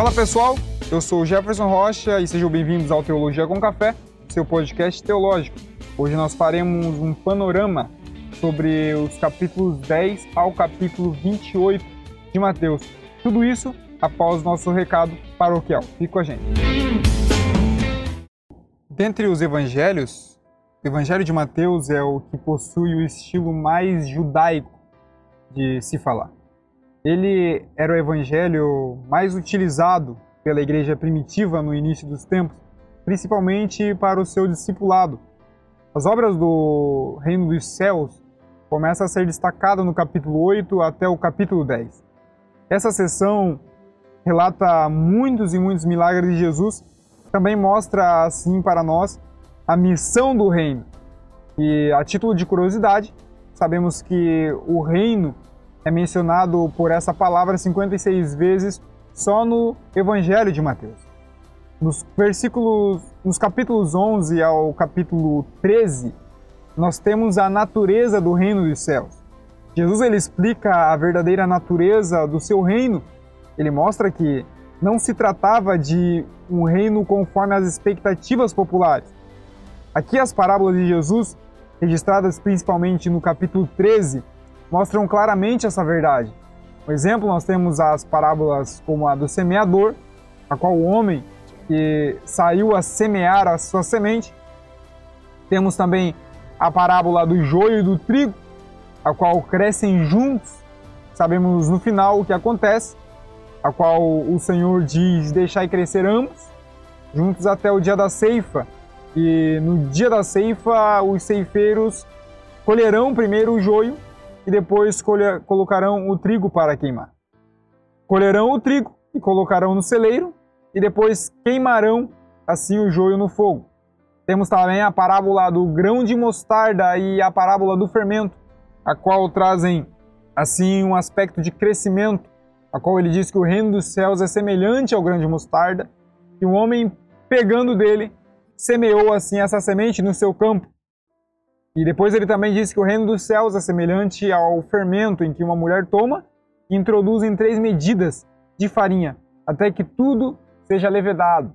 Fala pessoal, eu sou Jefferson Rocha e sejam bem-vindos ao Teologia com Café, seu podcast teológico. Hoje nós faremos um panorama sobre os capítulos 10 ao capítulo 28 de Mateus. Tudo isso após nosso recado paroquial. Fique com a gente. Dentre os evangelhos, o Evangelho de Mateus é o que possui o estilo mais judaico de se falar. Ele era o evangelho mais utilizado pela igreja primitiva no início dos tempos, principalmente para o seu discipulado. As obras do Reino dos Céus começam a ser destacadas no capítulo 8 até o capítulo 10. Essa sessão relata muitos e muitos milagres de Jesus, também mostra assim para nós a missão do reino. E a título de curiosidade, sabemos que o reino é mencionado por essa palavra 56 vezes só no Evangelho de Mateus. Nos versículos, nos capítulos 11 ao capítulo 13, nós temos a natureza do reino dos céus. Jesus ele explica a verdadeira natureza do seu reino. Ele mostra que não se tratava de um reino conforme as expectativas populares. Aqui as parábolas de Jesus, registradas principalmente no capítulo 13, mostram claramente essa verdade. Por exemplo, nós temos as parábolas como a do semeador, a qual o homem que saiu a semear a sua semente. Temos também a parábola do joio e do trigo, a qual crescem juntos. Sabemos no final o que acontece, a qual o Senhor diz: Deixai crescer ambos, juntos até o dia da ceifa. E no dia da ceifa, os ceifeiros colherão primeiro o joio e depois colocarão o trigo para queimar. Colherão o trigo e colocarão no celeiro, e depois queimarão assim o joio no fogo. Temos também a parábola do grão de mostarda e a parábola do fermento, a qual trazem assim um aspecto de crescimento, a qual ele diz que o reino dos céus é semelhante ao grão de mostarda, e um homem pegando dele semeou assim essa semente no seu campo. E depois ele também disse que o reino dos céus é semelhante ao fermento em que uma mulher toma e introduz em três medidas de farinha, até que tudo seja levedado.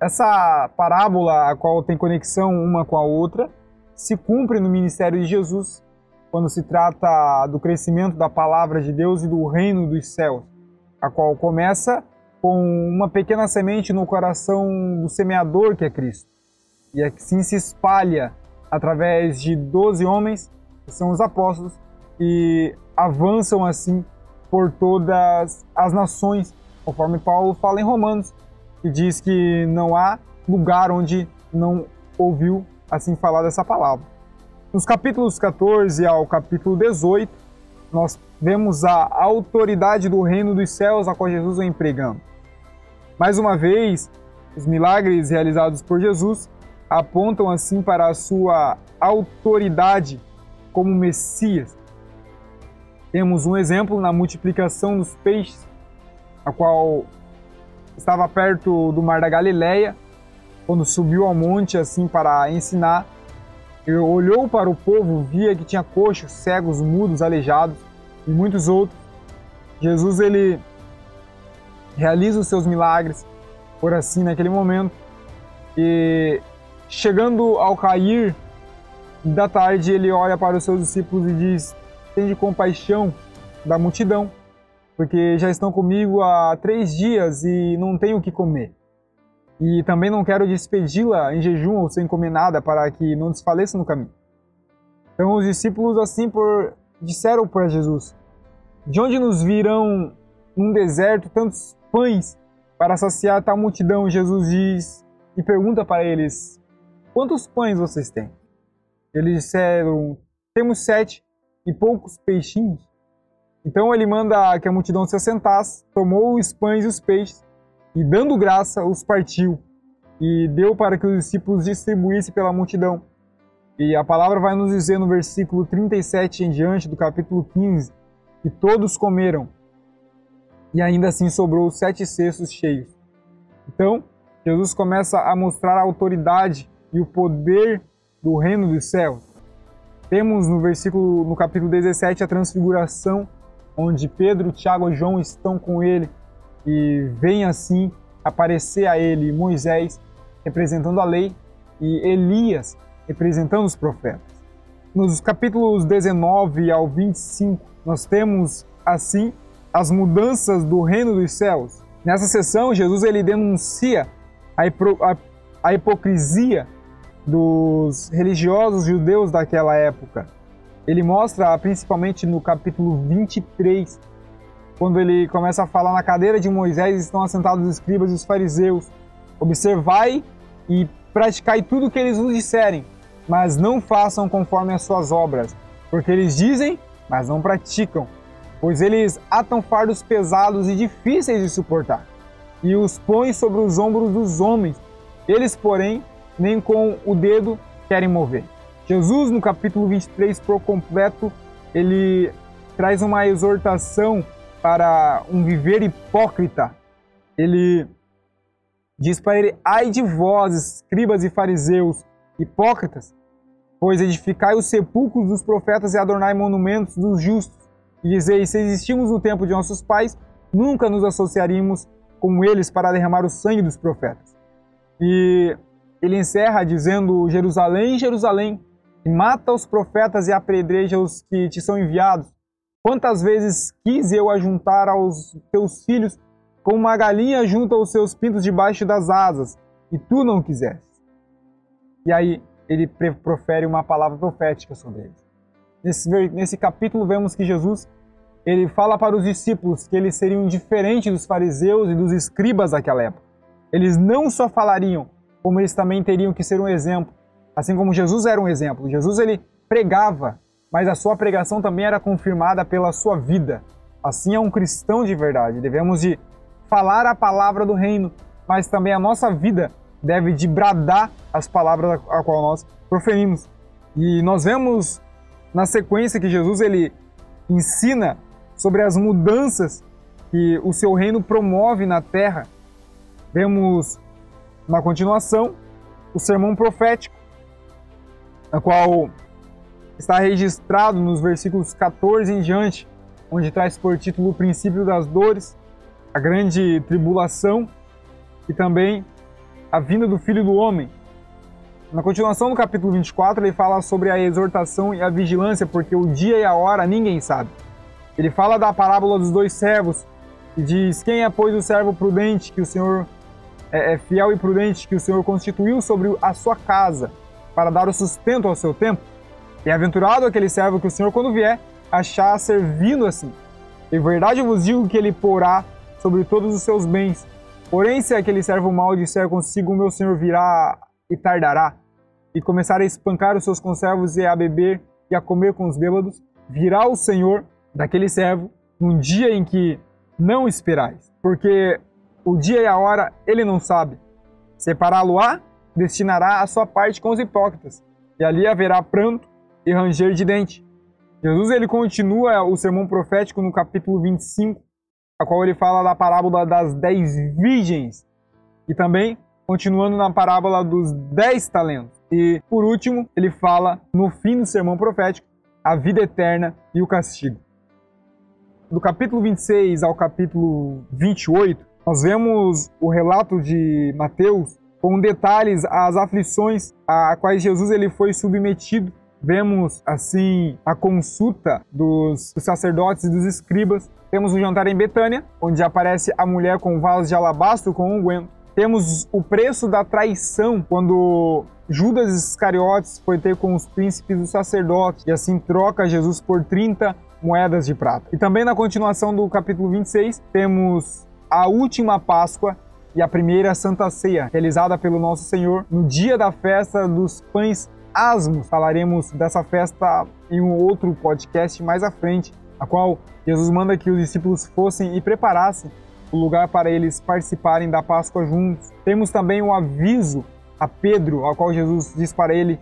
Essa parábola, a qual tem conexão uma com a outra, se cumpre no ministério de Jesus, quando se trata do crescimento da palavra de Deus e do reino dos céus, a qual começa com uma pequena semente no coração do semeador, que é Cristo, e assim se espalha através de doze homens, que são os apóstolos, e avançam assim por todas as nações, conforme Paulo fala em Romanos, que diz que não há lugar onde não ouviu assim falar dessa palavra. Nos capítulos 14 ao capítulo 18, nós vemos a autoridade do reino dos céus a qual Jesus vem pregando. Mais uma vez, os milagres realizados por Jesus apontam assim para a sua autoridade como Messias. Temos um exemplo na multiplicação dos peixes, a qual estava perto do mar da Galileia, quando subiu ao monte assim para ensinar. Ele olhou para o povo, via que tinha coxos, cegos, mudos, aleijados e muitos outros. Jesus ele realiza os seus milagres por assim naquele momento e Chegando ao cair da tarde, ele olha para os seus discípulos e diz: Tende compaixão da multidão, porque já estão comigo há três dias e não tenho o que comer. E também não quero despedi-la em jejum ou sem comer nada, para que não desfaleça no caminho. Então os discípulos assim por disseram para Jesus: De onde nos virão num deserto tantos pães para saciar tal multidão? Jesus diz e pergunta para eles: Quantos pães vocês têm? Eles disseram: Temos sete e poucos peixinhos. Então ele manda que a multidão se assentasse, tomou os pães e os peixes, e dando graça, os partiu, e deu para que os discípulos distribuíssem pela multidão. E a palavra vai nos dizer no versículo 37 em diante do capítulo 15 que todos comeram, e ainda assim sobrou sete cestos cheios. Então, Jesus começa a mostrar a autoridade e o poder do reino dos céus. Temos no versículo, no capítulo 17, a transfiguração, onde Pedro, Tiago e João estão com ele, e vem assim aparecer a ele Moisés representando a lei e Elias representando os profetas. Nos capítulos 19 ao 25, nós temos assim as mudanças do reino dos céus. Nessa sessão, Jesus ele denuncia a, a, a hipocrisia dos religiosos judeus daquela época. Ele mostra, principalmente no capítulo 23, quando ele começa a falar na cadeira de Moisés estão assentados os escribas e os fariseus. Observai e praticai tudo o que eles vos disserem, mas não façam conforme as suas obras, porque eles dizem, mas não praticam. Pois eles atam fardos pesados e difíceis de suportar, e os põem sobre os ombros dos homens. Eles, porém, nem com o dedo querem mover. Jesus, no capítulo 23, por completo, ele traz uma exortação para um viver hipócrita. Ele diz para ele: Ai de vós, escribas e fariseus, hipócritas, pois edificai os sepulcros dos profetas e adornai monumentos dos justos. E dizei: Se existimos no tempo de nossos pais, nunca nos associaríamos com eles para derramar o sangue dos profetas. E ele encerra dizendo: Jerusalém, Jerusalém, que mata os profetas e apedreja os que te são enviados. Quantas vezes quis eu ajuntar aos teus filhos como uma galinha junta os seus pintos debaixo das asas, e tu não quiseste. E aí ele profere uma palavra profética sobre eles. Nesse, nesse capítulo vemos que Jesus ele fala para os discípulos que eles seriam diferentes dos fariseus e dos escribas daquela época. Eles não só falariam, como eles também teriam que ser um exemplo. Assim como Jesus era um exemplo. Jesus ele pregava, mas a sua pregação também era confirmada pela sua vida. Assim é um cristão de verdade. Devemos de falar a palavra do reino, mas também a nossa vida deve de bradar as palavras a qual nós proferimos. E nós vemos na sequência que Jesus ele ensina sobre as mudanças que o seu reino promove na terra. Vemos na continuação o sermão profético, na qual está registrado nos versículos 14 em diante, onde traz por título o princípio das dores, a grande tribulação e também a vinda do Filho do Homem. Na continuação do capítulo 24, ele fala sobre a exortação e a vigilância, porque o dia e a hora ninguém sabe. Ele fala da parábola dos dois servos e diz: Quem é, pois, o servo prudente que o Senhor é, é fiel e prudente que o Senhor constituiu sobre a sua casa para dar o sustento ao seu tempo? E aventurado aquele servo que o Senhor, quando vier, achar servindo assim. Em verdade eu vos digo que ele porá sobre todos os seus bens. Porém, se aquele servo mau disser consigo, meu senhor virá e tardará, e começar a espancar os seus conservos e a beber e a comer com os bêbados, virá o senhor daquele servo num dia em que não esperais, porque o dia e a hora ele não sabe. Separá-lo-á, destinará a sua parte com os hipócritas, e ali haverá pranto e ranger de dente. Jesus ele continua o sermão profético no capítulo 25, a qual ele fala da parábola das dez virgens e também continuando na parábola dos dez talentos. E por último, ele fala no fim do sermão profético a vida eterna e o castigo. Do capítulo 26 ao capítulo 28, nós vemos o relato de Mateus com detalhes as aflições a quais Jesus ele foi submetido Vemos, assim, a consulta dos, sacerdotes e dos escribas. Temos o jantar em Betânia, onde aparece a mulher com vasos de alabastro com unguento. Temos o preço da traição, quando Judas Iscariotes foi ter com os príncipes dos sacerdotes e assim troca Jesus por 30 moedas de prata. E também na continuação do capítulo 26, temos a última Páscoa e a primeira Santa Ceia, realizada pelo nosso Senhor no dia da festa dos pães asmos. Falaremos dessa festa em um outro podcast mais à frente, a qual Jesus manda que os discípulos fossem e preparassem o lugar para eles participarem da Páscoa juntos. Temos também um aviso a Pedro, ao qual Jesus diz para ele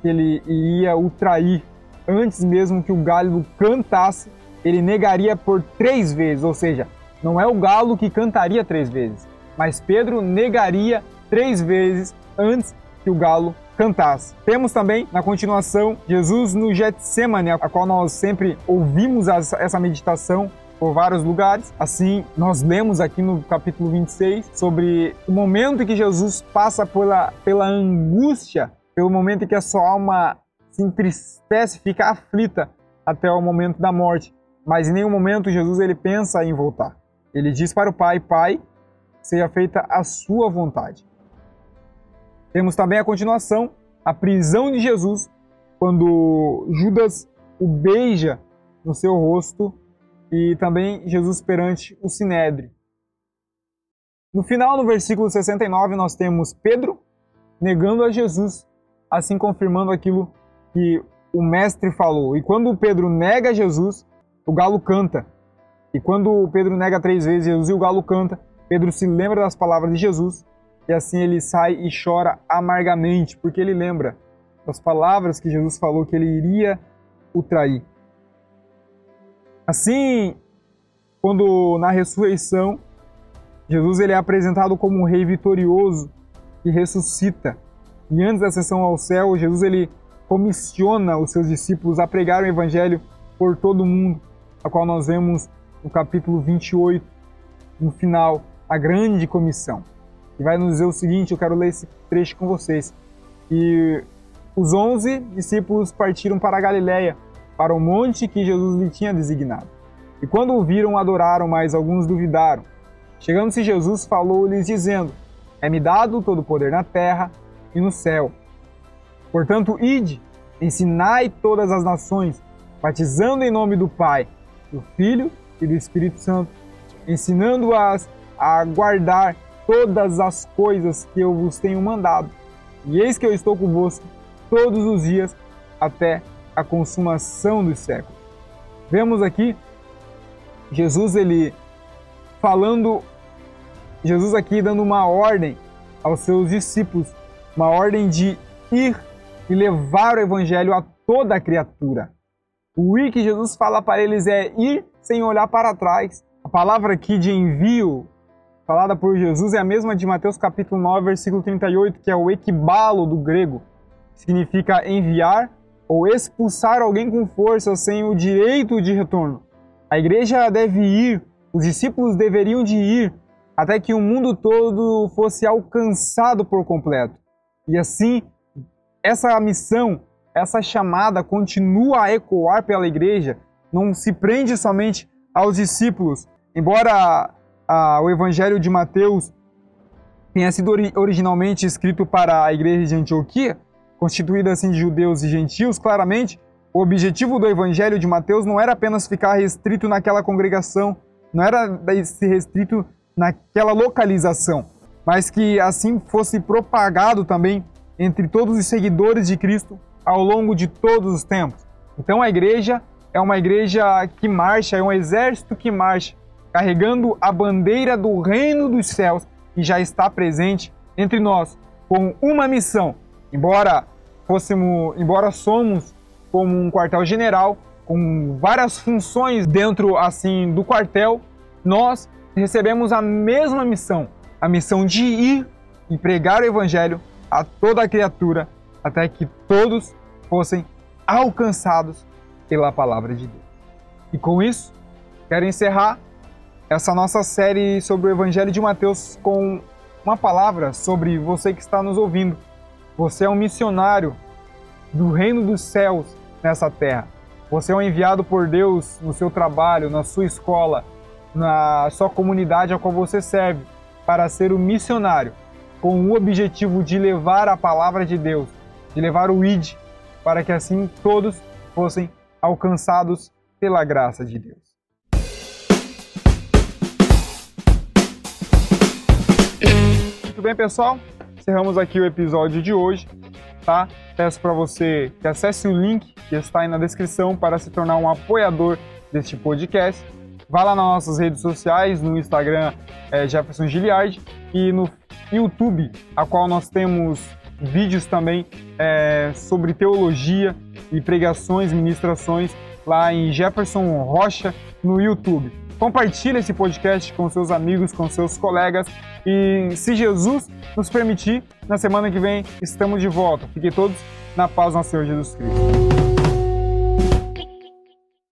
que ele ia o trair antes mesmo que o galo cantasse, ele negaria por três vezes, ou seja, não é o galo que cantaria três vezes, mas Pedro negaria três vezes antes que o galo cantasse. Temos também, na continuação, Jesus no Getsemane, a qual nós sempre ouvimos essa meditação, por vários lugares. Assim, nós lemos aqui no capítulo 26 sobre o momento em que Jesus passa pela, pela angústia, pelo momento em que a sua alma se entristece, fica aflita até o momento da morte. Mas em nenhum momento Jesus ele pensa em voltar. Ele diz para o Pai: Pai, seja feita a sua vontade. Temos também a continuação, a prisão de Jesus, quando Judas o beija no seu rosto e também Jesus perante o Sinédrio. No final, no versículo 69, nós temos Pedro negando a Jesus, assim confirmando aquilo que o mestre falou. E quando Pedro nega Jesus, o galo canta. E quando Pedro nega três vezes Jesus e o galo canta, Pedro se lembra das palavras de Jesus e assim ele sai e chora amargamente, porque ele lembra das palavras que Jesus falou que ele iria o trair. Assim, quando na ressurreição, Jesus ele é apresentado como um rei vitorioso que ressuscita. E antes da sessão ao céu, Jesus ele comissiona os seus discípulos a pregar o evangelho por todo o mundo, a qual nós vemos no capítulo 28, no final, a grande comissão. E vai nos dizer o seguinte, eu quero ler esse trecho com vocês. E os onze discípulos partiram para a Galiléia para o monte que Jesus lhe tinha designado. E quando o viram, adoraram, mas alguns duvidaram. Chegando-se Jesus, falou-lhes, dizendo: É-me dado todo o poder na terra e no céu. Portanto, ide, ensinai todas as nações, batizando em nome do Pai, do Filho e do Espírito Santo, ensinando-as a guardar todas as coisas que eu vos tenho mandado. E eis que eu estou convosco todos os dias até a consumação dos séculos. Vemos aqui Jesus ele falando Jesus aqui dando uma ordem aos seus discípulos, uma ordem de ir e levar o evangelho a toda a criatura. O ir que Jesus fala para eles é ir sem olhar para trás. A palavra aqui de envio falada por Jesus é a mesma de Mateus capítulo 9, versículo 38, que é o equibalo do grego. Significa enviar ou expulsar alguém com força sem o direito de retorno. A igreja deve ir, os discípulos deveriam de ir até que o mundo todo fosse alcançado por completo. E assim, essa missão, essa chamada continua a ecoar pela igreja, não se prende somente aos discípulos. Embora a, o Evangelho de Mateus tenha sido ori originalmente escrito para a igreja de Antioquia, constituída assim de judeus e gentios, claramente, o objetivo do Evangelho de Mateus não era apenas ficar restrito naquela congregação, não era se restrito naquela localização, mas que assim fosse propagado também entre todos os seguidores de Cristo ao longo de todos os tempos. Então a igreja é uma igreja que marcha, é um exército que marcha, carregando a bandeira do reino dos céus e já está presente entre nós com uma missão, embora fôssemos, embora somos como um quartel-general com várias funções dentro assim do quartel, nós recebemos a mesma missão, a missão de ir e pregar o evangelho a toda a criatura até que todos fossem alcançados pela palavra de Deus. E com isso, quero encerrar essa nossa série sobre o Evangelho de Mateus com uma palavra sobre você que está nos ouvindo. Você é um missionário do reino dos céus nessa terra. Você é um enviado por Deus no seu trabalho, na sua escola, na sua comunidade a qual você serve, para ser um missionário, com o objetivo de levar a palavra de Deus, de levar o ID, para que assim todos fossem alcançados pela graça de Deus. Muito bem, pessoal? Encerramos aqui o episódio de hoje tá? Peço para você que acesse o link que está aí na descrição para se tornar um apoiador deste podcast. Vá lá nas nossas redes sociais, no Instagram é Jefferson Giliard e no YouTube, a qual nós temos vídeos também é, sobre teologia e pregações, ministrações lá em Jefferson Rocha no YouTube. Compartilhe esse podcast com seus amigos, com seus colegas e se Jesus nos permitir, na semana que vem estamos de volta. Fiquem todos na paz do Senhor Jesus Cristo.